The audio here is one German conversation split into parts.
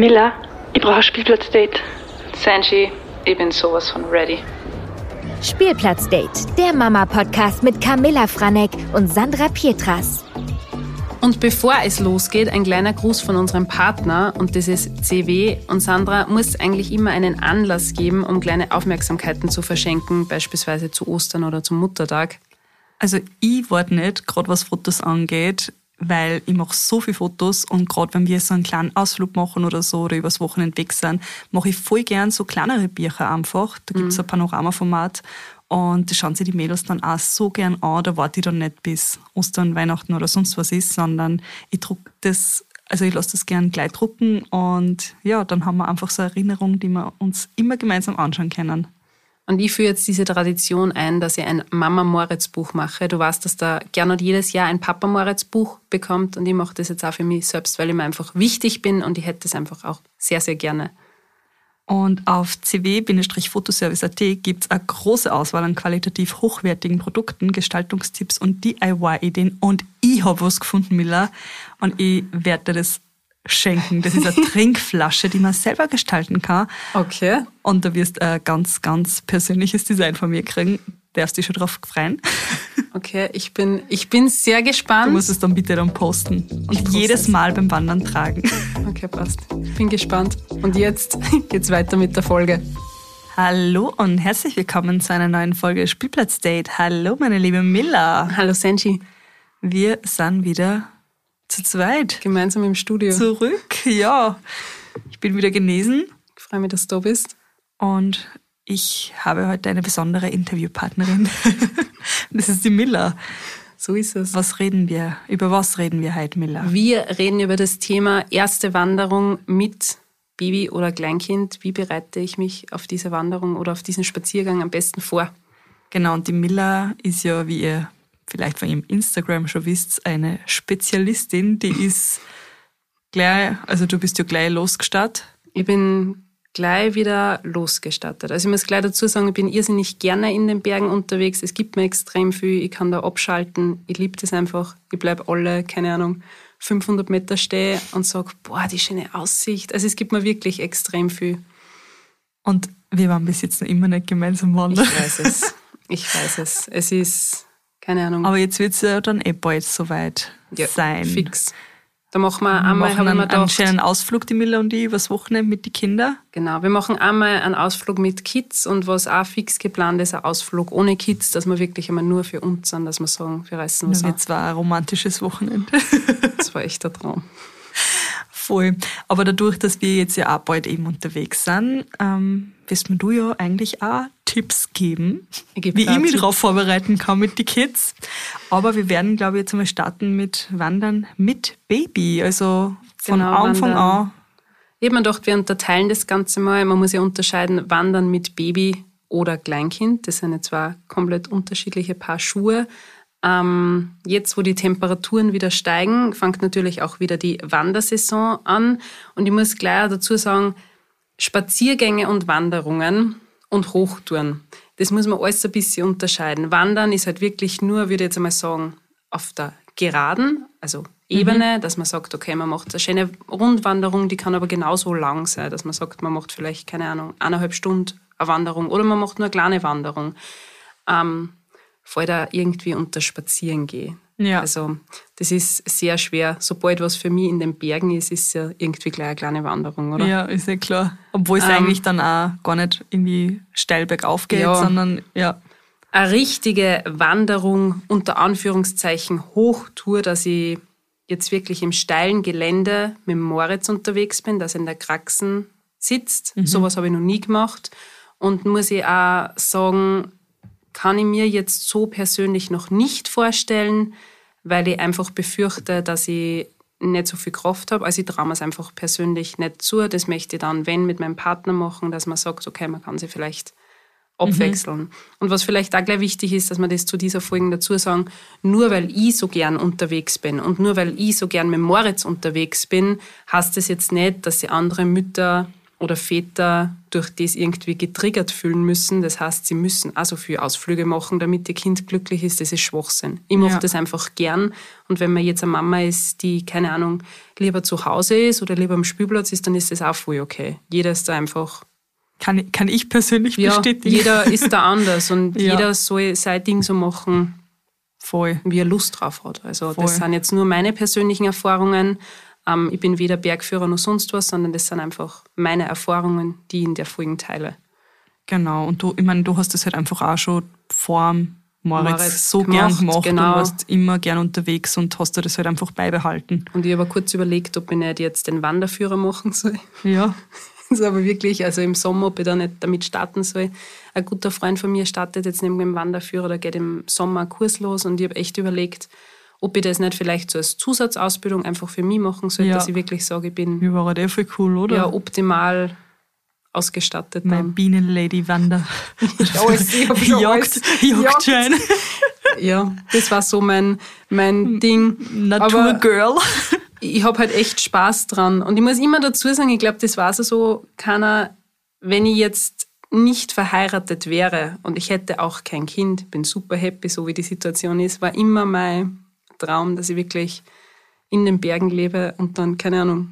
Miller, ich brauche ein Spielplatzdate. Sanji, ich bin sowas von ready. Spielplatzdate, der Mama-Podcast mit Camilla Franek und Sandra Pietras. Und bevor es losgeht, ein kleiner Gruß von unserem Partner und das ist CW. Und Sandra muss eigentlich immer einen Anlass geben, um kleine Aufmerksamkeiten zu verschenken, beispielsweise zu Ostern oder zum Muttertag. Also ich warte nicht, gerade was Fotos angeht, weil ich mache so viele Fotos und gerade wenn wir so einen kleinen Ausflug machen oder so oder übers Wochenende weg sind, mache ich voll gern so kleinere Bücher einfach. Da gibt es mhm. ein Panoramaformat und das schauen sich die Mädels dann auch so gern an. Da warte ich dann nicht bis Ostern, Weihnachten oder sonst was ist, sondern ich druck das, also ich lasse das gern gleich drucken und ja, dann haben wir einfach so eine Erinnerung, die wir uns immer gemeinsam anschauen können. Und ich führe jetzt diese Tradition ein, dass ich ein Mama-Moritz-Buch mache. Du weißt, dass da gerne jedes Jahr ein Papa-Moritz-Buch bekommt und ich mache das jetzt auch für mich selbst, weil ich mir einfach wichtig bin und ich hätte es einfach auch sehr, sehr gerne. Und auf cw-fotoservice.at gibt es eine große Auswahl an qualitativ hochwertigen Produkten, Gestaltungstipps und DIY-Ideen. Und ich habe was gefunden, Miller, und ich werde das schenken. Das ist eine Trinkflasche, die man selber gestalten kann. Okay. Und da wirst du ein ganz, ganz persönliches Design von mir kriegen. Darfst dich schon drauf freuen. Okay, ich bin, ich bin sehr gespannt. Du musst es dann bitte dann posten. Und jedes Mal beim Wandern tragen. Okay, passt. Bin gespannt. Und jetzt geht's weiter mit der Folge. Hallo und herzlich willkommen zu einer neuen Folge Spielplatz Date. Hallo, meine liebe Miller. Hallo, Senji. Wir sind wieder zu zweit. Gemeinsam im Studio. Zurück, ja. Ich bin wieder genesen. Ich freue mich, dass du da bist. Und ich habe heute eine besondere Interviewpartnerin. das ist die Miller. So ist es. Was reden wir? Über was reden wir heute, Miller? Wir reden über das Thema erste Wanderung mit Baby oder Kleinkind. Wie bereite ich mich auf diese Wanderung oder auf diesen Spaziergang am besten vor? Genau, und die Miller ist ja, wie ihr vielleicht von ihrem Instagram schon wisst, eine Spezialistin, die ist gleich, also du bist ja gleich losgestartet. Ich bin gleich wieder losgestartet. Also ich muss gleich dazu sagen, ich bin irrsinnig gerne in den Bergen unterwegs. Es gibt mir extrem viel. Ich kann da abschalten. Ich liebe das einfach. Ich bleibe alle, keine Ahnung, 500 Meter stehen und sage, boah, die schöne Aussicht. Also es gibt mir wirklich extrem viel. Und wir waren bis jetzt noch immer nicht gemeinsam wandern. Ich weiß es. Ich weiß es. Es ist keine Ahnung. Aber jetzt wird es ja dann eh bald soweit ja, sein. Fix. Da machen wir einmal, machen einen, einen schönen Ausflug, die Miller und ich, übers Wochenende mit den Kindern. Genau, wir machen einmal einen Ausflug mit Kids und was auch fix geplant ist, ein Ausflug ohne Kids, dass wir wirklich einmal nur für uns sind, dass wir sagen, wir reißen was Jetzt war ein romantisches Wochenende. das war echt der Traum. Voll. Aber dadurch, dass wir jetzt ja auch bald eben unterwegs sind, ähm, wirst du ja eigentlich auch Tipps geben, ich wie ich mich darauf vorbereiten kann mit den Kids. Aber wir werden, glaube ich, jetzt einmal starten mit Wandern mit Baby. Also von genau, Anfang wandern. an. Ich habe mir gedacht, wir unterteilen das Ganze mal. Man muss ja unterscheiden, Wandern mit Baby oder Kleinkind. Das sind ja zwei komplett unterschiedliche Paar Schuhe. Ähm, jetzt, wo die Temperaturen wieder steigen, fängt natürlich auch wieder die Wandersaison an. Und ich muss gleich dazu sagen, Spaziergänge und Wanderungen und Hochtouren, das muss man alles ein bisschen unterscheiden. Wandern ist halt wirklich nur, würde ich jetzt einmal sagen, auf der Geraden, also Ebene, mhm. dass man sagt, okay, man macht eine schöne Rundwanderung, die kann aber genauso lang sein, dass man sagt, man macht vielleicht, keine Ahnung, eineinhalb Stunden eine Wanderung oder man macht nur eine kleine Wanderung. Ähm, fällt da irgendwie unter Spazieren gehen. Ja. Also das ist sehr schwer. Sobald was für mich in den Bergen ist, ist es ja irgendwie gleich eine kleine Wanderung, oder? Ja, ist ja klar. Obwohl es ähm, eigentlich dann auch gar nicht irgendwie steil bergauf geht, ja. sondern ja. Eine richtige Wanderung unter Anführungszeichen Hochtour, dass ich jetzt wirklich im steilen Gelände mit Moritz unterwegs bin, dass er in der Kraxen sitzt. Mhm. Sowas habe ich noch nie gemacht. Und muss ich auch sagen, kann ich mir jetzt so persönlich noch nicht vorstellen, weil ich einfach befürchte, dass ich nicht so viel Kraft habe. Also ich traue mir es einfach persönlich nicht zu. Das möchte ich dann, wenn, mit meinem Partner machen, dass man sagt, okay, man kann sie vielleicht abwechseln. Mhm. Und was vielleicht auch gleich wichtig ist, dass man das zu dieser Folge dazu sagen, nur weil ich so gern unterwegs bin und nur weil ich so gern mit Moritz unterwegs bin, heißt das jetzt nicht, dass die andere Mütter oder Väter durch das irgendwie getriggert fühlen müssen. Das heißt, sie müssen also viel Ausflüge machen, damit ihr Kind glücklich ist. Das ist Schwachsinn. Ich mache Ja. das einfach gern. Und wenn man jetzt eine Mama ist, die, keine Ahnung, lieber zu Hause ist oder lieber am Spielplatz ist, dann ist das auch voll okay. Jeder ist da einfach, Kann, ich- kann ich persönlich ja, bestätigen. jeder ist da anders und Ja. jeder soll sein Ding so machen, Voll. wie er Lust drauf hat. Also Voll. das sind jetzt nur meine persönlichen Erfahrungen. Ähm, ich bin weder Bergführer noch sonst was, sondern das sind einfach meine Erfahrungen, die ich in der Folge teile. Genau. Und du, ich meine, du hast das halt einfach auch schon vor Moritz, Moritz so gern gemacht, gemacht genau. und warst immer gern unterwegs und hast dir das halt einfach beibehalten. Und ich habe kurz überlegt, ob ich nicht jetzt den Wanderführer machen soll. Ja. Das ist aber wirklich, also im Sommer, ob ich da nicht damit starten soll. Ein guter Freund von mir startet jetzt neben dem Wanderführer, da geht im Sommer ein Kurs los und ich habe echt überlegt, ob ich das nicht vielleicht so als Zusatzausbildung einfach für mich machen soll, Ja. dass ich wirklich sage, ich bin Wie war eh voll cool, oder? ja, optimal ausgestattet. Mein Dann. Bienenlady Wander. Alles, ich hab schon Jagd. Ja, das war so mein, mein Ding. Naturgirl. ich habe halt echt Spaß dran. Und ich muss immer dazu sagen, ich glaube, das war so, so keiner, wenn ich jetzt nicht verheiratet wäre und ich hätte auch kein Kind, bin super happy, so wie die Situation ist, war immer mein Traum, dass ich wirklich in den Bergen lebe und dann, keine Ahnung,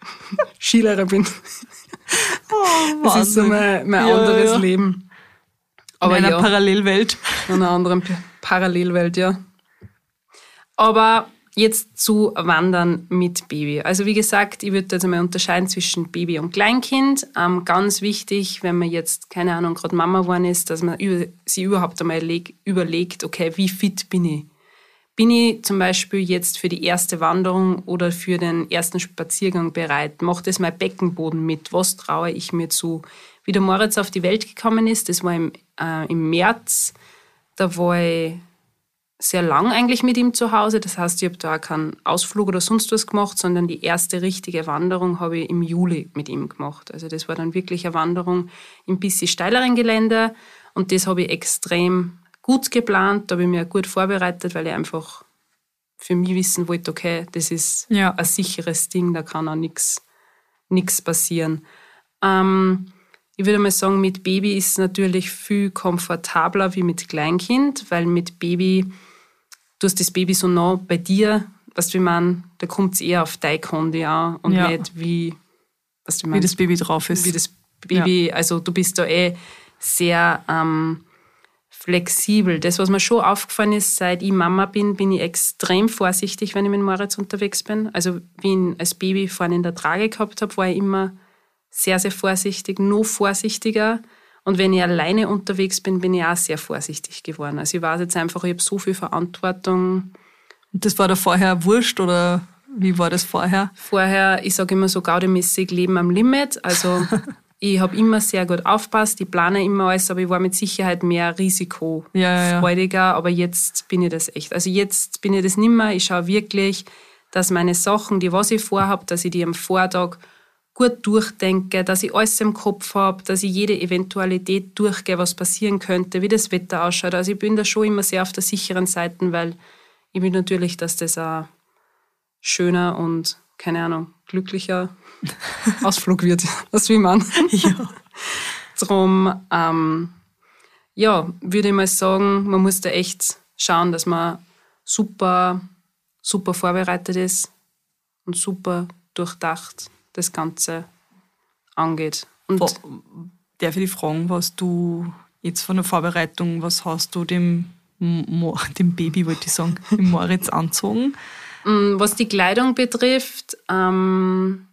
Skilehrer bin. das ist so mein, mein Ja, anderes ja. Leben. Aber in einer ja. Parallelwelt. in einer anderen Parallelwelt, ja. Aber jetzt zu Wandern mit Baby. Also wie gesagt, ich würde jetzt einmal unterscheiden zwischen Baby und Kleinkind. Ähm, ganz wichtig, wenn man jetzt, keine Ahnung, gerade Mama geworden ist, dass man über, sich überhaupt einmal leg, überlegt, okay, wie fit bin ich? Bin ich zum Beispiel jetzt für die erste Wanderung oder für den ersten Spaziergang bereit? Macht es mein Beckenboden mit? Was traue ich mir zu? Wie der Moritz auf die Welt gekommen ist, das war im, äh, im März. Da war ich sehr lang eigentlich mit ihm zu Hause. Das heißt, ich habe da keinen Ausflug oder sonst was gemacht, sondern die erste richtige Wanderung habe ich im Juli mit ihm gemacht. Also das war dann wirklich eine Wanderung im bisschen steileren Gelände und das habe ich extrem gut geplant. Da habe ich mich auch gut vorbereitet, weil ich einfach für mich wissen wollte, okay, das ist Ja. ein sicheres Ding, da kann auch nichts passieren. Ähm, ich würde mal sagen, mit Baby ist es natürlich viel komfortabler wie mit Kleinkind, weil mit Baby, du hast das Baby so nah bei dir, was du, ich meine, da kommt es eher auf dein Kondi an und Ja. nicht wie, was Wie meinst, das Baby drauf ist. wie das Baby, also du bist da eh sehr ähm, flexibel. Das, was mir schon aufgefallen ist, seit ich Mama bin, bin ich extrem vorsichtig, wenn ich mit Moritz unterwegs bin. Also wie ich ihn als Baby vorne in der Trage gehabt habe, war ich immer sehr, sehr vorsichtig, noch vorsichtiger. Und wenn ich alleine unterwegs bin, bin ich auch sehr vorsichtig geworden. Also ich weiß jetzt einfach, ich habe so viel Verantwortung. Und das war da vorher wurscht oder wie war das vorher? Vorher, ich sage immer so gaudemäßig Leben am Limit. Also ich habe immer sehr gut aufpasst, ich plane immer alles, aber ich war mit Sicherheit mehr risikofreudiger. Ja, ja. Aber jetzt bin ich das echt. Also jetzt bin ich das nimmer. Ich schaue wirklich, dass meine Sachen, die was ich vorhabe, dass ich die am Vortag gut durchdenke, dass ich alles im Kopf habe, dass ich jede Eventualität durchgehe, was passieren könnte, wie das Wetter ausschaut. Also ich bin da schon immer sehr auf der sicheren Seite, weil ich will natürlich, dass das ein schöner und, keine Ahnung, glücklicher Ausflug wird. Was will man? Ja. Drum, ähm, ja, würde ich mal sagen, man muss da echt schauen, dass man super, super vorbereitet ist und super durchdacht das Ganze angeht. Und Wo- Darf ich dich fragen, was du jetzt von der Vorbereitung, was hast du dem, Mo, dem Baby, wollte ich sagen, dem Moritz anzogen? ähm, was die Kleidung betrifft, ähm,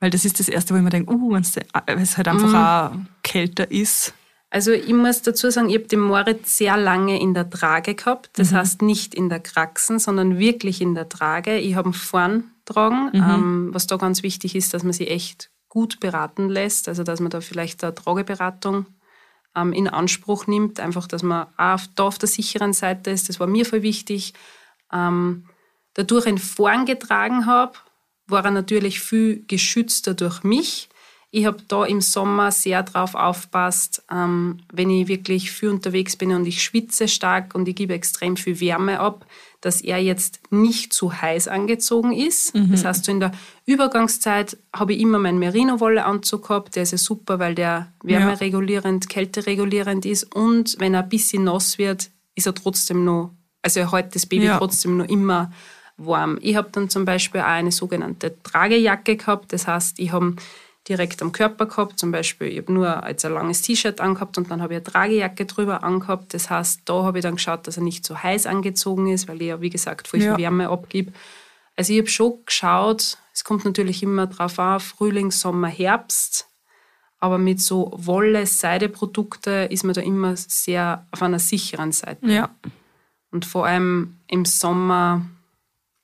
Weil das ist das Erste, wo ich mir denke, uh, wenn es halt einfach auch kälter ist. Also ich muss dazu sagen, ich habe den Moritz sehr lange in der Trage gehabt. Das heißt nicht in der Kraxen, sondern wirklich in der Trage. Ich habe ihn vorn tragen. Ähm, was da ganz wichtig ist, dass man sich echt gut beraten lässt. Also dass man da vielleicht eine Trageberatung ähm, in Anspruch nimmt. Einfach, dass man auch da auf der sicheren Seite ist. Das war mir voll wichtig. Ähm, dadurch ihn vorn getragen habe, war er natürlich viel geschützter durch mich. Ich habe da im Sommer sehr drauf aufpasst, ähm, wenn ich wirklich viel unterwegs bin und ich schwitze stark und ich gebe extrem viel Wärme ab, dass er jetzt nicht zu heiß angezogen ist. Mhm. Das heißt, so in der Übergangszeit habe ich immer meinen Merino-Wolle-Anzug gehabt. Der ist ja super, weil der wärmeregulierend, kälteregulierend ist. Und wenn er ein bisschen nass wird, ist er trotzdem noch, also er hält das Baby ja. trotzdem noch immer warm. Ich habe dann zum Beispiel auch eine sogenannte Tragejacke gehabt. Das heißt, ich habe direkt am Körper gehabt. Zum Beispiel, ich habe nur jetzt ein langes T-Shirt angehabt und dann habe ich eine Tragejacke drüber angehabt. Das heißt, da habe ich dann geschaut, dass er nicht so heiß angezogen ist, weil ich ja, wie gesagt, viel Wärme abgebe. Also ich habe schon geschaut, es kommt natürlich immer drauf an, Frühling, Sommer, Herbst. Aber mit so Wolle-Seide-Produkte ist man da immer sehr auf einer sicheren Seite. Ja. Und vor allem im Sommer,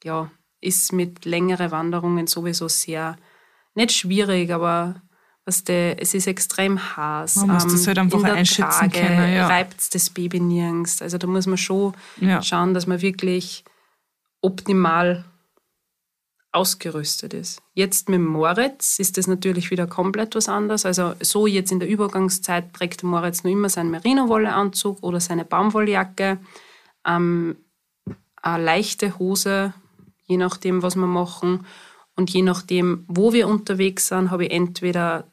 ja, ist mit längeren Wanderungen sowieso sehr nicht schwierig, aber was der, es ist extrem heiß. Man muss das halt einfach in der einschätzen Trage können. Ja. reibt das Baby nirgends. Also da muss man schon ja. schauen, dass man wirklich optimal ausgerüstet ist. Jetzt mit Moritz ist das natürlich wieder komplett was anderes. Also so jetzt in der Übergangszeit trägt Moritz nur immer seinen Merino-Wolle-Anzug oder seine Baumwolljacke, ähm, eine leichte Hose, je nachdem, was wir machen. Und je nachdem, wo wir unterwegs sind, habe ich entweder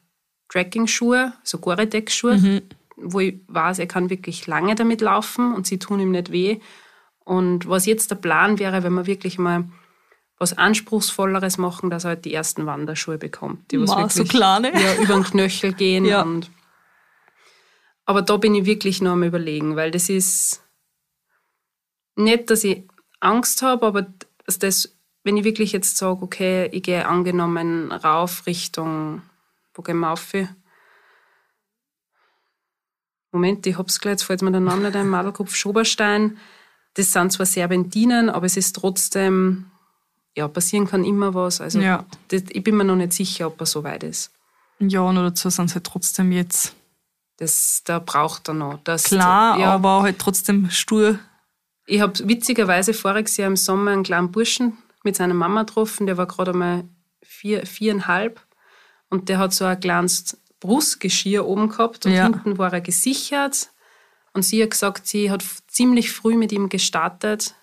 Tracking-Schuhe, so Gore-Tex-Schuhe, mhm. wo ich weiß, er kann wirklich lange damit laufen und sie tun ihm nicht weh. Und was jetzt der Plan wäre, wenn wir wirklich mal was Anspruchsvolleres machen, dass er halt die ersten Wanderschuhe bekommt. Die was wirklich, so kleine. Ja, über den Knöchel gehen. ja. und, aber da bin ich wirklich noch am überlegen, weil das ist nicht, dass ich Angst habe, aber das wenn ich wirklich jetzt sage, okay, ich gehe angenommen rauf Richtung, wo gehen wir auf? Moment, ich hab's gleich, jetzt fällt mir der Name nicht ein, Madelkopf Schoberstein. Das sind zwar Serpentinen, aber es ist trotzdem, ja, passieren kann immer was. Also ja. das, ich bin mir noch nicht sicher, ob er so weit ist. Ja, und dazu sind sie halt trotzdem jetzt. Das, da braucht er noch. Das, Klar, ja, aber halt trotzdem stur. Ich habe witzigerweise voriges Jahr im Sommer einen kleinen Burschen mit seiner Mama getroffen, der war gerade einmal vier, viereinhalb und der hat so ein kleines Brustgeschirr oben gehabt und ja. hinten war er gesichert. Und sie hat gesagt, sie hat ziemlich früh mit ihm gestartet,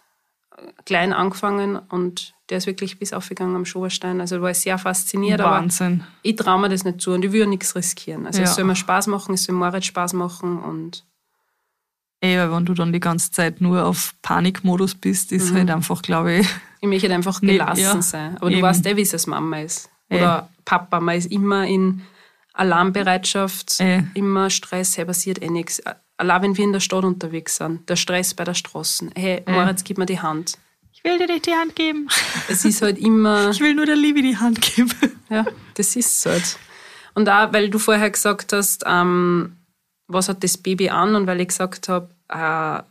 klein angefangen und der ist wirklich bis aufgegangen am Schoberstein. Also war ich sehr fasziniert. Wahnsinn. Aber ich traue mir das nicht zu und ich will ja nichts riskieren. Also ja. es soll mir Spaß machen, es soll Moritz Spaß machen und Ey, wenn du dann die ganze Zeit nur auf Panikmodus bist, ist mhm. halt einfach, glaube ich. Ich möchte halt einfach gelassen ja, sein. Aber eben. du weißt eh, wie es Mama ist. Oder Ey. Papa, man ist immer in Alarmbereitschaft, Ey. immer Stress, hey, passiert eh nichts. Allein wenn wir in der Stadt unterwegs sind, der Stress bei der Straße. Hey, Moritz, gib mir die Hand. Ich will dir nicht die Hand geben. Es ist halt immer. Ich will nur der Liebe die Hand geben. Ja, das ist es halt. Und auch, weil du vorher gesagt hast, ähm, was hat das Baby an und weil ich gesagt habe, äh,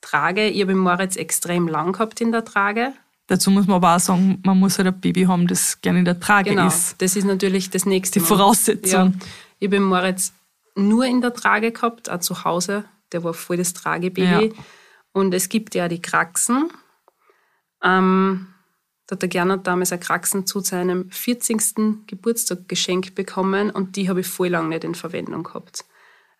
Trage, ich habe Moritz extrem lang gehabt in der Trage. Dazu muss man aber auch sagen, man muss halt ein Baby haben, das gerne in der Trage genau, ist. das ist natürlich das nächste. Die Voraussetzung. Ja, ich habe Moritz nur in der Trage gehabt, auch zu Hause. Der war voll das Tragebaby. Ja. Und es gibt ja die Kraxen. Ähm, da hat der Gernot damals eine Kraxen zu seinem 40. Geburtstag geschenkt bekommen und die habe ich voll lang nicht in Verwendung gehabt.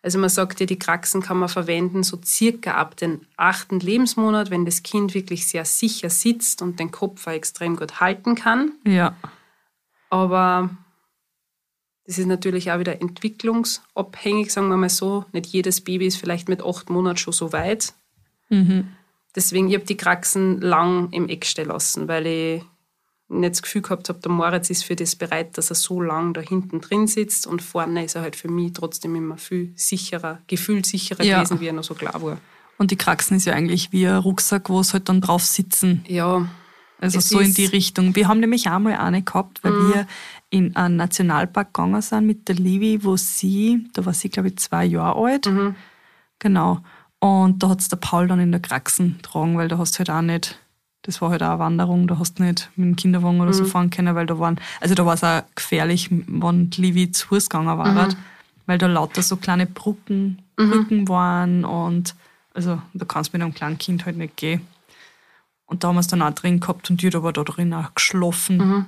Also man sagt ja, die Kraxen kann man verwenden so circa ab dem achten Lebensmonat, wenn das Kind wirklich sehr sicher sitzt und den Kopf auch extrem gut halten kann. Ja. Aber das ist natürlich auch wieder entwicklungsabhängig, sagen wir mal so. Nicht jedes Baby ist vielleicht mit acht Monaten schon so weit. Mhm. Deswegen, ich habe die Kraxen lang im Eck stehen lassen, weil ich nicht das Gefühl gehabt habe, der Moritz ist für das bereit, dass er so lang da hinten drin sitzt und vorne ist er halt für mich trotzdem immer viel sicherer, gefühlsicherer ja. gewesen, wie er noch so klar war. Und die Kraxen ist ja eigentlich wie ein Rucksack, wo es halt dann drauf sitzen. Ja. Also so in die Richtung. Wir haben nämlich auch mal eine gehabt, weil mhm. wir in einen Nationalpark gegangen sind mit der Livi, wo sie, da war sie glaube ich zwei Jahre alt. Mhm. Genau. Und da hat es der Paul dann in der Kraxen getragen, weil da hast du halt auch nicht das war halt auch eine Wanderung, da hast du nicht mit dem Kinderwagen oder mhm. so fahren können, weil da waren, also da war es auch gefährlich, wenn die Livi zu Fuß gegangen war, mhm. weil da lauter so kleine Brücken, mhm. Brücken waren und also da kannst du mit einem kleinen Kind halt nicht gehen. Und da haben wir es dann auch drin gehabt und die hat aber da drin auch geschlafen. Mhm.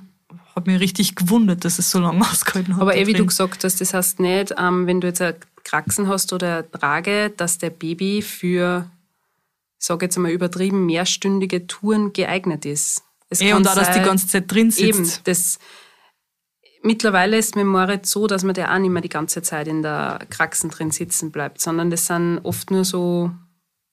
hat mich richtig gewundert, dass es so lange ausgehalten hat. Aber eh, wie du gesagt hast, das heißt nicht, ähm, wenn du jetzt eine Kraxen hast oder eine Trage, dass der Baby für, sage jetzt einmal übertrieben, mehrstündige Touren geeignet ist. Es Eh, kann und auch, dass die sein- ganze Zeit drin sitzt. Eben, das, mittlerweile ist mit Moritz so, dass man der auch nicht mehr die ganze Zeit in der Kraxen drin sitzen bleibt, sondern das sind oft nur so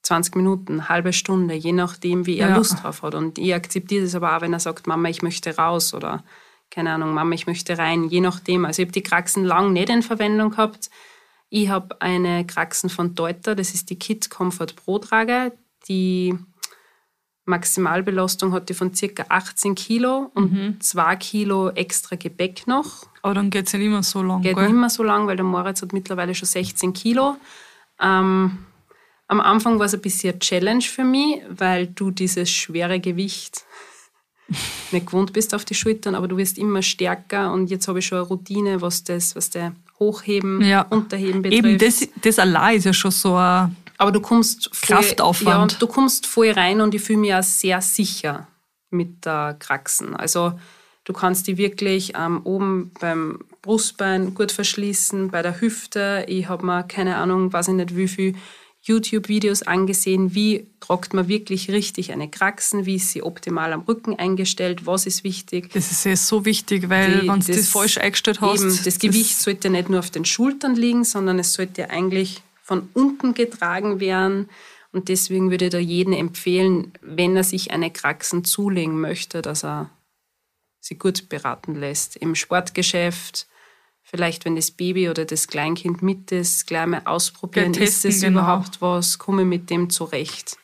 20 Minuten, halbe Stunde, je nachdem, wie er Ja. Lust drauf hat. Und ich akzeptiere das aber auch, wenn er sagt, Mama, ich möchte raus oder keine Ahnung, Mama, ich möchte rein, je nachdem. Also ich habe die Kraxen lang nicht in Verwendung gehabt. Ich habe eine Kraxen von Deuter, das ist die Kit Comfort Pro Trage, die Maximalbelastung hat die von circa 18 Kilo und 2 Kilo extra Gepäck noch. Aber dann geht es nicht immer so lang. Geht gell? nicht mehr so lang, weil der Moritz hat mittlerweile schon 16 Kilo. Ähm, am Anfang war es ein bisschen eine Challenge für mich, weil du dieses schwere Gewicht nicht gewohnt bist auf die Schultern, aber du wirst immer stärker und jetzt habe ich schon eine Routine, was das, was der Hochheben, Ja. Unterheben betrifft. Eben, das, das allein ist ja schon so ein. Aber du kommst voll, Kraftaufwand. Ja, du kommst voll rein und ich fühle mich auch sehr sicher mit der Kraxen. Also du kannst die wirklich ähm, oben beim Brustbein gut verschließen, bei der Hüfte. Ich habe mir keine Ahnung, weiß ich nicht wie viel YouTube-Videos angesehen, wie tragt man wirklich richtig eine Kraxen, wie ist sie optimal am Rücken eingestellt, was ist wichtig. Das ist ja so wichtig, weil wenn du das, falsch eingestellt hast. Eben, das Gewicht sollte nicht nur auf den Schultern liegen, sondern es sollte eigentlich von unten getragen werden. Und deswegen würde ich da jedem empfehlen, wenn er sich eine Kraxen zulegen möchte, dass er sie gut beraten lässt. Im Sportgeschäft, vielleicht wenn das Baby oder das Kleinkind mit ist, gleich mal ausprobieren, testen, ist es genau. überhaupt was, komme mit dem zurecht.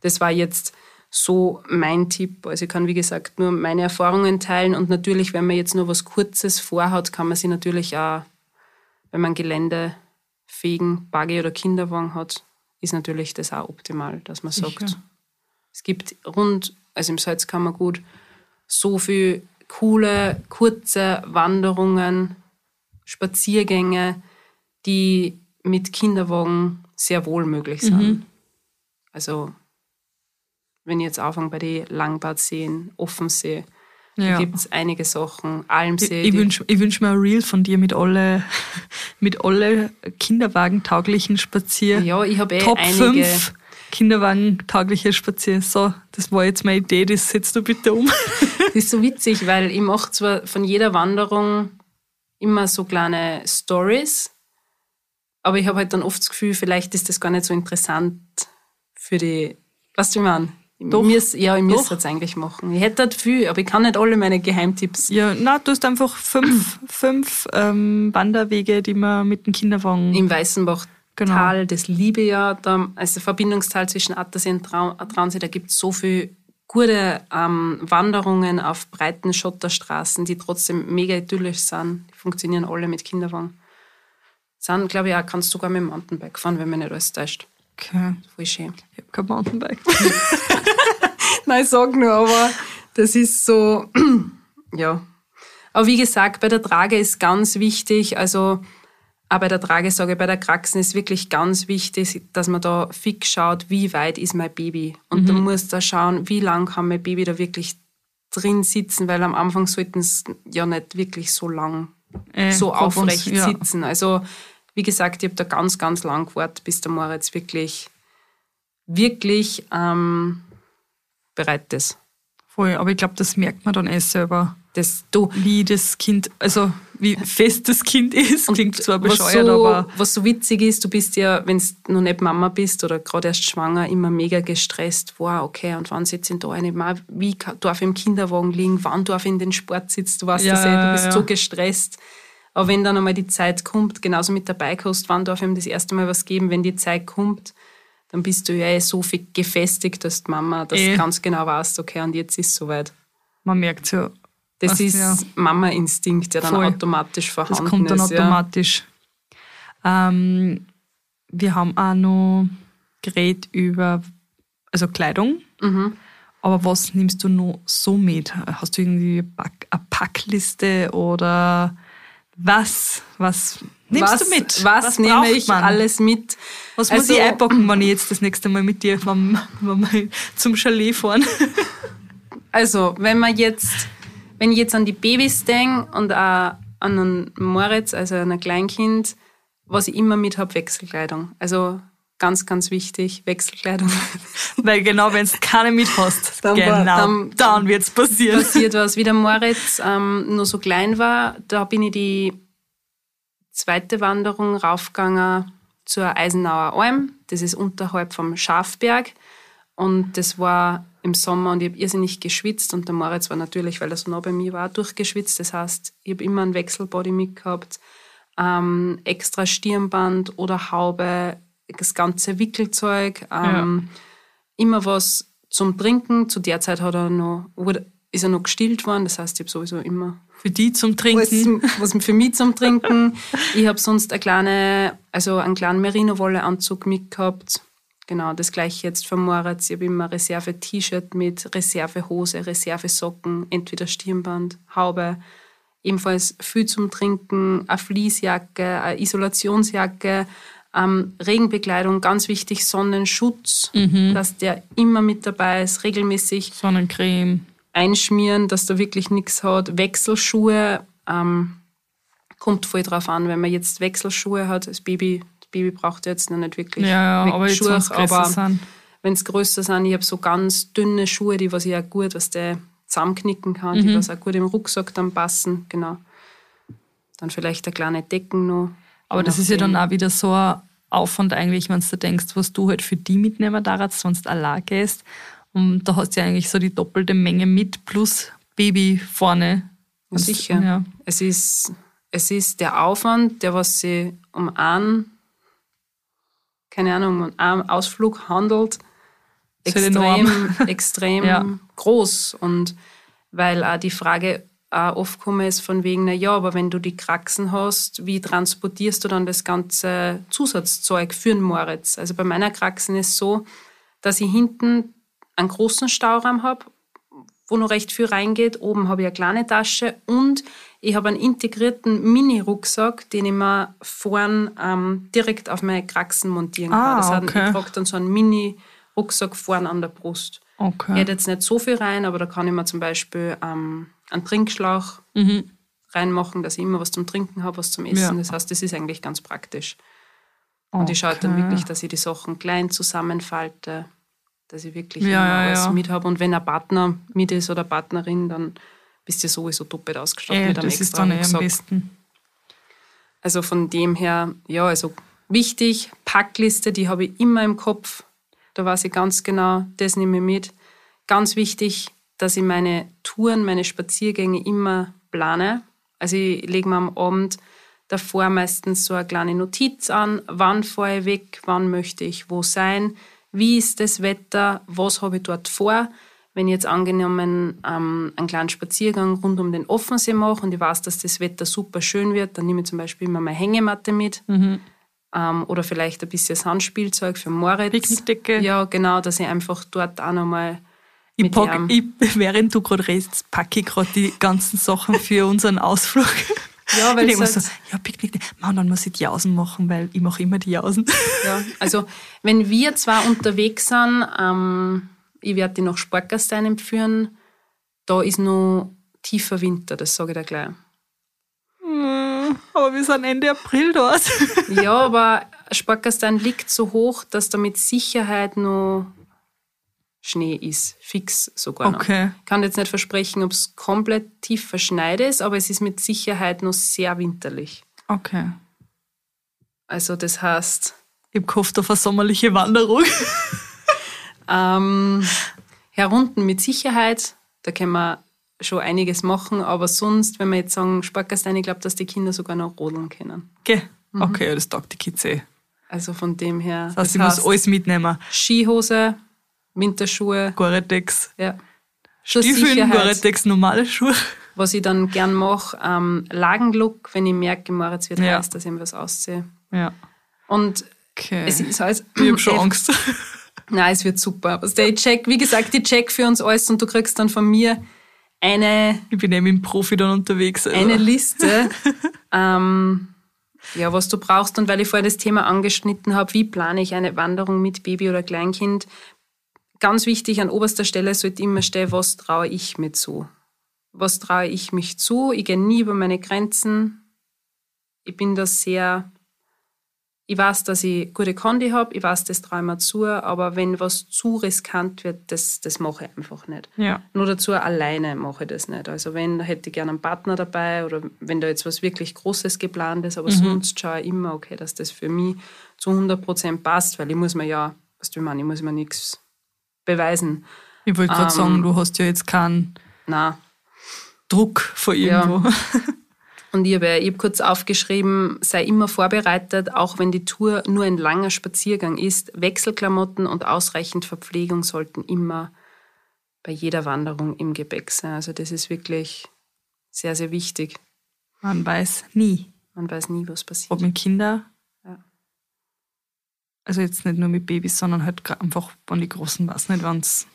Das war jetzt so mein Tipp. Also ich kann, wie gesagt, nur meine Erfahrungen teilen und natürlich, wenn man jetzt nur was Kurzes vorhat, kann man sich natürlich auch, wenn man geländefähigen Buggy oder Kinderwagen hat, ist natürlich das auch optimal, dass man sagt, Sicher. es gibt rund, also im Salzkammergut, so viel coole, kurze Wanderungen, Spaziergänge, die mit Kinderwagen sehr wohl möglich sind. Mhm. Also, wenn ich jetzt anfange bei den Langbadseen, Offensee, da Ja. gibt es einige Sachen, Ich, Almsee. ich die- wünsche ich wünsch mir ein Reel von dir mit alle, mit alle Kinderwagentauglichen Spazier. ja, ich habe eh Top einige. 5 Kinderwagentaugliche Spazier. So, das war jetzt meine Idee, das setzt du bitte um. Das ist so witzig, weil ich mache zwar von jeder Wanderung immer so kleine Stories, aber ich habe halt dann oft das Gefühl, vielleicht ist das gar nicht so interessant für die, was du meinst? Doch. Ich ja, ich müsste es eigentlich machen. Ich hätte halt viel, aber ich kann nicht alle meine Geheimtipps. Ja, na, du hast einfach fünf, fünf ähm, Wanderwege, die man mit dem Kinderwagen. Im Weißenbach Genau. Tal, das liebe ja, da, also Verbindungstal zwischen Attersee und Trau Traunsee, da gibt es so viel gute ähm, Wanderungen auf breiten Schotterstraßen, die trotzdem mega idyllisch sind. Die funktionieren alle mit Kinderwagen. Sind, glaube ich, auch, kannst du sogar mit dem Mountainbike fahren, wenn mich nicht alles täuscht. Okay. Voll schön. Ich habe kein Mountainbike. Nein, ich sag nur, aber das ist so, ja. Aber wie gesagt, bei der Trage ist ganz wichtig, also auch bei der Trage sage ich, bei der Kraxen ist wirklich ganz wichtig, dass man da fix schaut, wie weit ist mein Baby. Und du musst da schauen, wie lang kann mein Baby da wirklich drin sitzen, weil am Anfang sollten es ja nicht wirklich so lang Äh, so aufrecht ja. sitzen. Also wie gesagt, ich habe da ganz, ganz lang gewartet, bis der Moritz wirklich, wirklich ähm, bereit ist. Voll, aber ich glaube, das merkt man dann eh selber, Das, du, wie das Kind, also wie fest das Kind ist. Klingt zwar bescheuert, so, aber was so witzig ist, du bist ja, wenn du noch nicht Mama bist oder gerade erst schwanger, immer mega gestresst. Wow, okay, und wann sitze ich da eine? Ma- Wie darf ich im Kinderwagen liegen? Wann darf ich in den Sport sitzen? Du weißt Ja, das eh, du bist ja. so gestresst. Aber wenn dann einmal die Zeit kommt, genauso mit der Beikost, wann darf ich ihm das erste Mal was geben? Wenn die Zeit kommt, dann bist du ja eh so viel gefestigt als Mama, dass Eh. du ganz genau weißt, okay, und jetzt ist es soweit. man merkt ja, Das ist ja. Mama-Instinkt, der dann Voll. automatisch vorhanden das kommt dann ist. Ja. automatisch. Ähm, wir haben auch noch geredet über also Kleidung. Mhm. Aber was nimmst du noch so mit? Hast du irgendwie eine Packliste oder was? Was nimmst was, du mit? Was, nehme braucht ich man? alles mit? Was muss Also- ich einpacken, wenn ich jetzt das nächste Mal mit dir wenn, wenn wir zum Chalet fahren? Also, wenn man jetzt, wenn ich jetzt an die Babys denke und auch an einen Moritz, also an ein Kleinkind, was ich immer mit habe, Wechselkleidung. Also ganz, ganz wichtig, Wechselkleidung. Weil genau, wenn du keine mit hast, Dann genau, dann- dann, wird's passieren. passiert was. Wie der Moritz ähm, nur so klein war, da bin ich die zweite Wanderung raufgegangen zur Eisenauer Alm. Das ist unterhalb vom Schafberg. Und das war im Sommer und ich habe irrsinnig geschwitzt. Und der Moritz war natürlich, weil er so nah bei mir war, durchgeschwitzt. Das heißt, ich habe immer einen Wechselbody mitgehabt, ähm, extra Stirnband oder Haube, das ganze Wickelzeug. Ähm, immer was zum Trinken. Zu der Zeit hat er noch, ist er noch gestillt worden. Das heißt, ich habe sowieso immer Für die zum was, Trinken. was für mich zum Trinken. Ich habe sonst eine kleine, also einen kleinen Merino-Wolle-Anzug mitgehabt. Genau, das gleiche jetzt für Moritz. Ich habe immer Reserve-T-Shirt mit Reservehose, Reservesocken, entweder Stirnband, Haube. Ebenfalls viel zum Trinken, eine Fließjacke, eine Isolationsjacke, ähm, Regenbekleidung, ganz wichtig, Sonnenschutz, dass der immer mit dabei ist, regelmäßig Sonnencreme. einschmieren, dass da wirklich nichts hat. Wechselschuhe ähm, kommt voll drauf an, wenn man jetzt Wechselschuhe hat. Das Baby, das Baby braucht jetzt noch nicht wirklich Ja, ja, aber jetzt, Schuhe, wenn's größer aber wenn es größer sind, ich habe so ganz dünne Schuhe, die was ich auch gut, was der zusammenknicken kann, die was auch gut im Rucksack dann passen, genau. Dann vielleicht eine kleine Decken noch. Aber das ist ja dann auch wieder so ein Aufwand eigentlich, wenn du denkst, was du halt für die mitnehmen darfst, du allein gehst. Und da hast du ja eigentlich so die doppelte Menge mit plus Baby vorne. Ja, sicher. Ja. Es, ist, es ist der Aufwand, der was sie um einen, keine Ahnung, um einen Ausflug handelt, extrem, extrem Ja. groß. Und weil auch die Frage auch oft kommen ist von wegen, na ja, aber wenn du die Kraxen hast, wie transportierst du dann das ganze Zusatzzeug für den Moritz? Also bei meiner Kraxen ist so, dass ich hinten einen großen Stauraum habe, wo noch recht viel reingeht. Oben habe ich eine kleine Tasche und ich habe einen integrierten Mini-Rucksack, den ich mir vorn ähm, direkt auf meine Kraxen montieren kann. Ah, das hat, okay. Ich trage dann so einen Mini-Rucksack vorn an der Brust. Okay. Geht jetzt nicht so viel rein, aber da kann ich mir zum Beispiel ähm, einen Trinkschlauch Mhm. reinmachen, dass ich immer was zum Trinken habe, was zum Essen. Ja. Das heißt, das ist eigentlich ganz praktisch. Und ich schaue dann wirklich, dass ich die Sachen klein zusammenfalte, dass ich wirklich Ja, immer ja, ja. mit habe. Und wenn ein Partner mit ist oder Partnerin, dann bist du sowieso doppelt ausgestattet mit einem das ist dann eh am besten. Also von dem her, ja, also wichtig, Packliste, die habe ich immer im Kopf. Da weiß ich ganz genau, das nehme ich mit. Ganz wichtig, dass ich meine Touren, meine Spaziergänge immer plane. Also ich lege mir am Abend davor meistens so eine kleine Notiz an, wann fahre ich weg, wann möchte ich wo sein, wie ist das Wetter, was habe ich dort vor. Wenn ich jetzt angenommen ähm, einen kleinen Spaziergang rund um den Offensee mache und ich weiß, dass das Wetter super schön wird, dann nehme ich zum Beispiel immer meine Hängematte mit ähm, oder vielleicht ein bisschen Sandspielzeug für Moritz. Picknickdecke. Ja, genau, dass ich einfach dort auch nochmal Ich pack, ich, während du gerade redest, packe ich gerade die ganzen Sachen für unseren Ausflug. Ja, weil ich es so, ja, Picknick, Mann, dann muss ich die Jausen machen, weil ich mache immer die Jausen. Ja, also wenn wir zwar unterwegs sind, ähm, ich werde die nach Sportgastein empführen, da ist noch tiefer Winter, das sage ich dir gleich. Aber wir sind Ende April dort. Ja, aber Sportgastein liegt so hoch, dass da mit Sicherheit noch Schnee ist, fix sogar noch. Okay. Ich kann jetzt nicht versprechen, ob es komplett tief verschneit ist, aber es ist mit Sicherheit noch sehr winterlich. Okay. Also das heißt, Ich habe gehofft auf eine sommerliche Wanderung. Ähm, herunten mit Sicherheit, da können wir schon einiges machen, aber sonst, wenn wir jetzt sagen Sportgastein, ich glaube, dass die Kinder sogar noch rodeln können. Okay. Okay, ja, das taugt die Kids eh. Also von dem her. Das heißt, ich muss alles mitnehmen. Skihose, Winterschuhe, Gore-Tex, ja. Stiefeln, Gore-Tex, normale Schuhe. was ich dann gern mache, ähm, Lagenlook, wenn ich merke, Moritz wird Ja. heiß, dass ich was ausziehe. Ja. Und Okay. es ist halt. ich habe schon Angst. Nein, es wird super. Also ich check, wie gesagt, ich check für uns alles und du kriegst dann von mir eine, Ich bin eben im Profi dann unterwegs. Also. eine Liste, ähm, ja, was du brauchst. Und weil ich vorher das Thema angeschnitten habe, wie plane ich eine Wanderung mit Baby oder Kleinkind? Ganz wichtig, an oberster Stelle sollte immer stehen, was traue ich mir zu? was traue ich mich zu? Ich gehe nie über meine Grenzen. Ich bin da sehr ich weiß, dass ich gute Kondi habe, ich weiß, das traue mir zu, aber wenn was zu riskant wird, das, das mache ich einfach nicht. Ja. Nur dazu alleine mache ich das nicht. Also wenn, hätte ich gerne einen Partner dabei oder wenn da jetzt was wirklich Großes geplant ist, aber mhm. sonst schaue ich immer, okay, dass das für mich zu 100 Prozent passt, weil ich muss mir ja, was du meinst, ich muss mir nichts beweisen. Ich wollte gerade ähm, sagen, du hast ja jetzt keinen nein. Druck vor irgendwo. Ja. Und ich habe, ich habe kurz aufgeschrieben, sei immer vorbereitet, auch wenn die Tour nur ein langer Spaziergang ist. Wechselklamotten und ausreichend Verpflegung sollten immer bei jeder Wanderung im Gepäck sein. Also das ist wirklich sehr, sehr wichtig. Man weiß nie. Man weiß nie, was passiert. Ob mit Kindern. Ja. Also jetzt nicht nur mit Babys, sondern halt einfach, wenn die Großen weiß nicht, wann es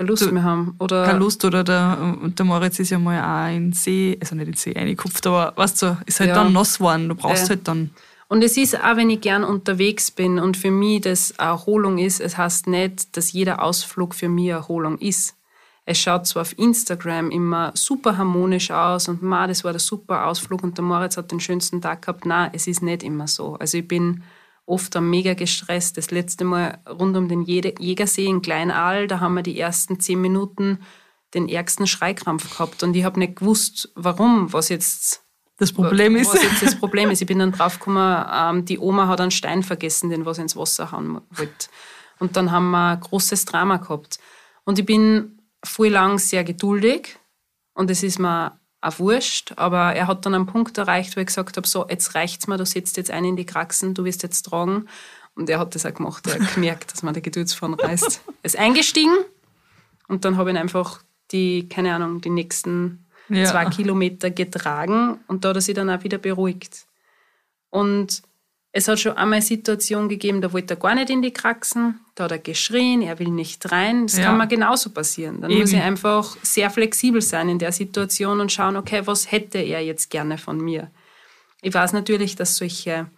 keine Lust mehr haben. Oder keine Lust oder der, der Moritz ist ja mal auch in den See, also nicht in den See reingekupft, aber weißt du, ist halt ja. dann nass geworden, du brauchst äh. halt dann. Und es ist auch, wenn ich gern unterwegs bin und für mich das Erholung ist, es heißt nicht, dass jeder Ausflug für mich Erholung ist. Es schaut zwar auf Instagram immer super harmonisch aus und ma, das war der super Ausflug und der Moritz hat den schönsten Tag gehabt. Nein, es ist nicht immer so. Also ich bin oft dann mega gestresst. Das letzte Mal rund um den Jägersee in Kleinaal, da haben wir die ersten zehn Minuten den ärgsten Schreikrampf gehabt und ich habe nicht gewusst, warum, was jetzt das Problem ist. Was jetzt das Problem ist. Ich bin dann draufgekommen, ähm, die Oma hat einen Stein vergessen, den was ins Wasser hauen wollte. Und dann haben wir ein großes Drama gehabt. Und ich bin voll lang sehr geduldig und es ist mir auch wurscht, aber er hat dann einen Punkt erreicht, wo ich gesagt habe, so, jetzt reicht's mir, du setzt jetzt einen in die Kraxen, du wirst jetzt tragen. Und er hat das auch gemacht, er hat gemerkt, dass man der Geduldsfaden reißt. Er ist eingestiegen und dann habe ich ihn einfach die, keine Ahnung, die nächsten ja. zwei Kilometer getragen und da hat er sich dann auch wieder beruhigt. Und es hat schon einmal eine Situation gegeben, da wollte er gar nicht in die Kraxen, da hat er geschrien, er will nicht rein. Das ja. kann mir genauso passieren. Dann Eben. muss ich einfach sehr flexibel sein in der Situation und schauen, okay, was hätte er jetzt gerne von mir? Ich weiß natürlich, dass solche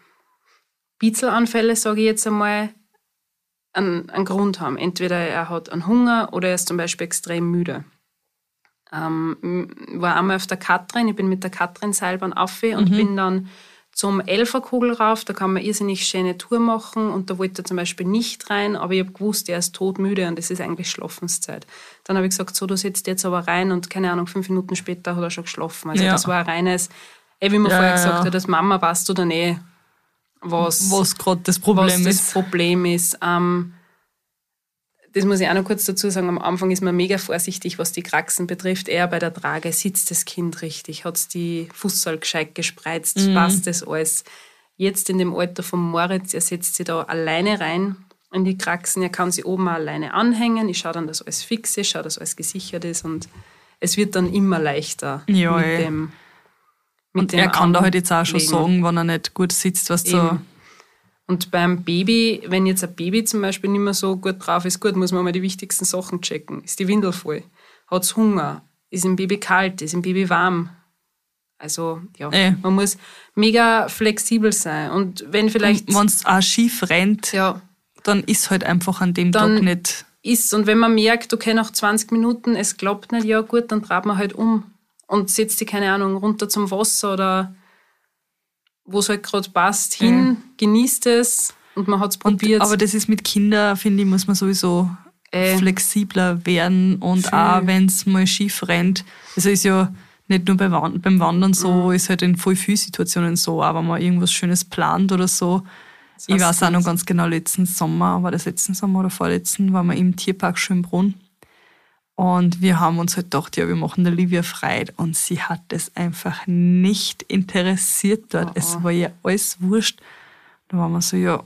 Bitzelanfälle, sage ich jetzt einmal, einen, einen, Grund haben. Entweder er hat einen Hunger oder er ist zum Beispiel extrem müde. Ähm, war einmal auf der Katrin, ich bin mit der Katrin Seilbahn auf und mhm. bin dann zum Elferkugel rauf, da kann man irrsinnig schöne Tour machen und da wollte er zum Beispiel nicht rein, aber ich habe gewusst, er ist todmüde und es ist eigentlich Schlafenszeit. Dann habe ich gesagt, so, du setzt jetzt aber rein und keine Ahnung, fünf Minuten später hat er schon geschlafen. Also ja. das war ein reines, eh, wie man ja, vorher gesagt ja. hat, als Mama weißt du dann eh, was, was gerade das Problem was ist. Das Problem ist. Ähm, das muss ich auch noch kurz dazu sagen, am Anfang ist man mega vorsichtig, was die Kraxen betrifft. Eher bei der Trage sitzt das Kind richtig, hat es die Fußsoll gescheit gespreizt, mhm. passt das alles. Jetzt in dem Alter von Moritz, er setzt sich da alleine rein in die Kraxen, er kann sie oben auch alleine anhängen. Ich schaue dann, dass alles fix ist, schaue, dass alles gesichert ist und es wird dann immer leichter ja, mit dem mit und er kann da halt jetzt auch schon sagen, wenn er nicht gut sitzt, was so und beim Baby, wenn jetzt ein Baby zum Beispiel nicht mehr so gut drauf ist, gut, muss man mal die wichtigsten Sachen checken. Ist die Windel voll? Hat es Hunger? Ist im Baby kalt? Ist im Baby warm? Also ja, äh. man muss mega flexibel sein. Und wenn vielleicht... Wenn es auch schief rennt, ja. dann ist halt einfach an dem Tag nicht... Ist, und wenn man merkt, okay, nach 20 Minuten, es klappt nicht, ja gut, dann trat man halt um und setzt die, keine Ahnung, runter zum Wasser oder wo es halt gerade passt, hin, mhm. Genießt es und man hat es probiert. aber das ist mit Kindern, finde ich, muss man sowieso äh, flexibler werden und viel. auch wenn es mal schief rennt. Also ist ja nicht nur beim Wandern so, mhm. ist halt in voll vielen Situationen so, aber wenn man irgendwas Schönes plant oder so. Das ich weiß auch noch ganz genau, letzten Sommer, war das letzten Sommer oder vorletzten, waren wir im Tierpark Schönbrunn und wir haben uns halt gedacht, ja, wir machen der Livia frei. Und sie hat es einfach nicht interessiert dort. Oh, Es war ja alles wurscht. Da waren wir so, ja,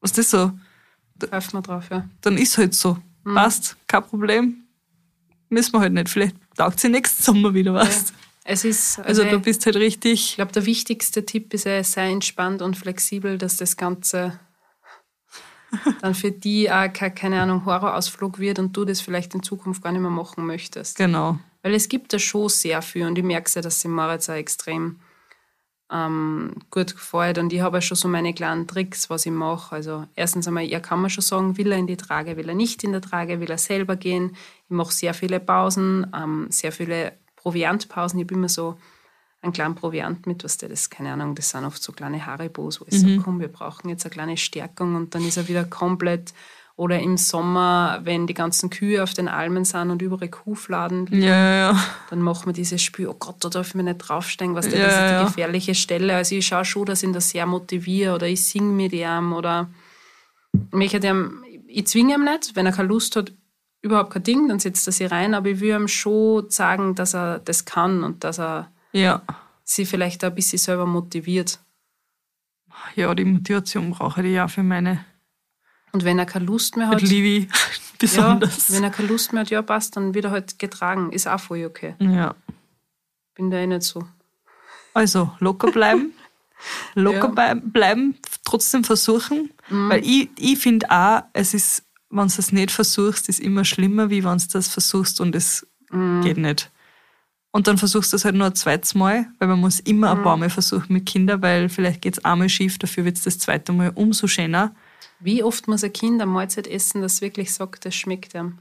was ist das so? Pfeift man drauf, ja. Dann ist halt so. Mhm. Passt, kein Problem. Müssen wir halt nicht. Vielleicht taugt sie nächsten Sommer wieder was. Ja. Es ist, also, also du bist halt richtig. Ich glaube, der wichtigste Tipp ist, sei entspannt und flexibel, dass das Ganze dann für die auch kein, keine Ahnung, Horrorausflug wird und du das vielleicht in Zukunft gar nicht mehr machen möchtest. Genau. Weil es gibt da schon sehr viel und ich merke ja, dass sie Moritz auch extrem ähm, gut gefällt. Und ich habe ja schon so meine kleinen Tricks, was ich mache. Also erstens einmal, er kann man schon sagen, will er in die Trage, will er nicht in der Trage, will er selber gehen. Ich mache sehr viele Pausen, ähm, sehr viele Proviantpausen. Ich habe immer so einen kleinen Proviant mit, was der das, keine Ahnung, das sind oft so kleine Haribos, wo ich mhm. sage, komm, wir brauchen jetzt eine kleine Stärkung und dann ist er wieder komplett oder im Sommer, wenn die ganzen Kühe auf den Almen sind und überall Kuhfladen, ja, ja, ja. dann machen wir dieses Spiel, oh Gott, da darf ich mir nicht draufsteigen, was ja, das ist die gefährliche Stelle. Also ich schaue schon, dass ich ihn da sehr motiviere oder ich singe mit ihm oder ich, ihm, ich zwinge ihn nicht, wenn er keine Lust hat, überhaupt kein Ding, dann setzt er sich rein, aber ich will ihm schon sagen, dass er das kann und dass er ja. sie vielleicht auch ein bisschen selber motiviert. Ja, die Motivation brauche ich ja für meine und wenn er keine Lust mehr hat. Mit Livi besonders. Ja, wenn er keine Lust mehr hat, ja, passt, dann wird er halt getragen. Ist auch voll okay. Ja. Bin da eh nicht so. Also, locker bleiben. locker ja. bleiben, trotzdem versuchen. Mhm. Weil ich, ich finde auch, es ist, wenn du es nicht versuchst, ist immer schlimmer, wie wenn du das versuchst und es mhm. geht nicht. Und dann versuchst du es halt nur ein zweites Mal, weil man muss immer ein paar mhm. Mal versuchen mit Kindern, weil vielleicht geht es einmal schief, dafür wird es das zweite Mal umso schöner. Wie oft muss ein Kind eine Mahlzeit essen, das wirklich sagt, das schmeckt ihm?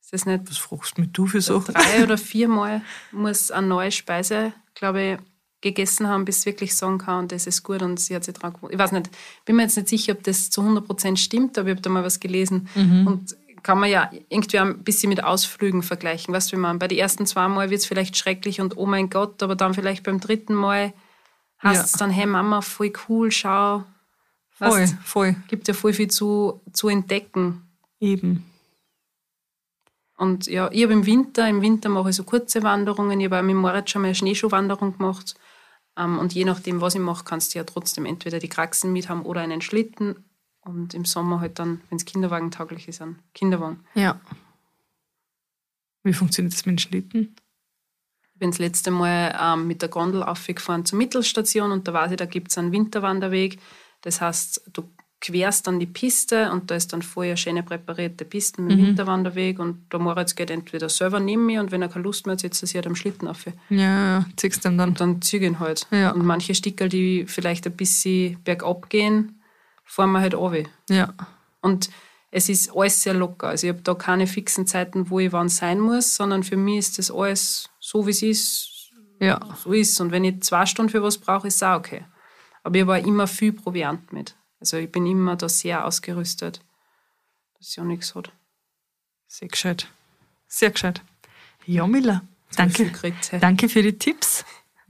Ist das nicht? Was fragst du mit du für so? Drei oder viermal muss eine neue Speise, glaube ich, gegessen haben, bis wirklich sagen kann, das ist gut und sie hat sich dran gewohnt. Ich weiß nicht, bin mir jetzt nicht sicher, ob das zu 100% stimmt, aber ich habe da mal was gelesen mhm. und kann man ja irgendwie ein bisschen mit Ausflügen vergleichen. Weißt du, wie man bei den ersten zwei Mal wird es vielleicht schrecklich und oh mein Gott, aber dann vielleicht beim dritten Mal hast es ja. dann, hey Mama, voll cool, schau, Voll, voll. Gibt ja voll viel zu, zu entdecken. Eben. Und ja, ich habe im Winter, im Winter mache ich so kurze Wanderungen. Ich habe auch mit Moritz schon mal eine Schneeschuhwanderung gemacht. Ähm, und je nachdem, was ich mache, kannst du ja trotzdem entweder die Kraxen mit haben oder einen Schlitten. Und im Sommer halt dann, wenn es Kinderwagen tauglich ist, ein Kinderwagen. Ja. Wie funktioniert das mit dem Schlitten? Ich bin das letzte Mal ähm, mit der Gondel aufgefahren zur Mittelstation und da weiß ich, da gibt es einen Winterwanderweg. Das heißt, du querst dann die Piste und da ist dann vorher schöne präparierte Pisten mit mhm. Winterwanderweg und der Moritz geht entweder selber neben mir und wenn er keine Lust mehr hat, setzt er sich halt am Schlitten auf. Ja, ziehst du ihn dann. Und dann zieh ich ihn halt. Ja. Und manche Stickel, die vielleicht ein bisschen bergab gehen, fahren wir halt runter. Ja. Und es ist alles sehr locker. Also ich habe da keine fixen Zeiten, wo ich wann sein muss, sondern für mich ist das alles so, wie es ist, ja. so ist. Und wenn ich zwei Stunden für was brauche, ist es auch okay. Aber ich habe immer viel Proviant mit. Also ich bin immer da sehr ausgerüstet, dass ja nichts hat. Sehr gescheit. Sehr gescheit. Ja, Miller, danke. Danke für die Tipps.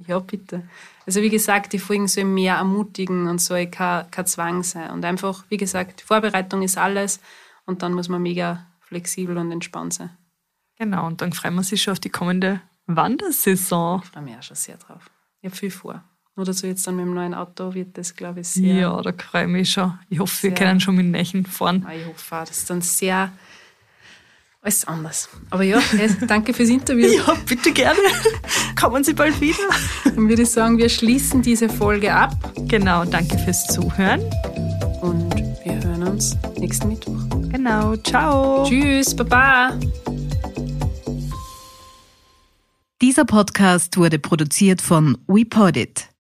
Ja, bitte. Also wie gesagt, die Folgen sollen mehr ermutigen und soll kein, kein Zwang sein. Und einfach, wie gesagt, die Vorbereitung ist alles und dann muss man mega flexibel und entspannt sein. Genau, und dann freuen wir uns schon auf die kommende Wandersaison. Ich freue mich auch schon sehr drauf. Ich habe viel vor. Oder so jetzt dann mit dem neuen Auto wird das, glaube ich, sehr. Ja, da freue ich mich schon. Ich hoffe, wir können schon mit Nächen fahren. Ah, ich hoffe auch, das ist dann sehr alles anders. Aber ja, danke fürs Interview. ja, bitte gerne. Kommen Sie bald wieder. Dann würde ich sagen, wir schließen diese Folge ab. Genau, danke fürs Zuhören. Und wir hören uns nächsten Mittwoch. Genau, ciao. Tschüss, baba. Dieser Podcast wurde produziert von WePodit.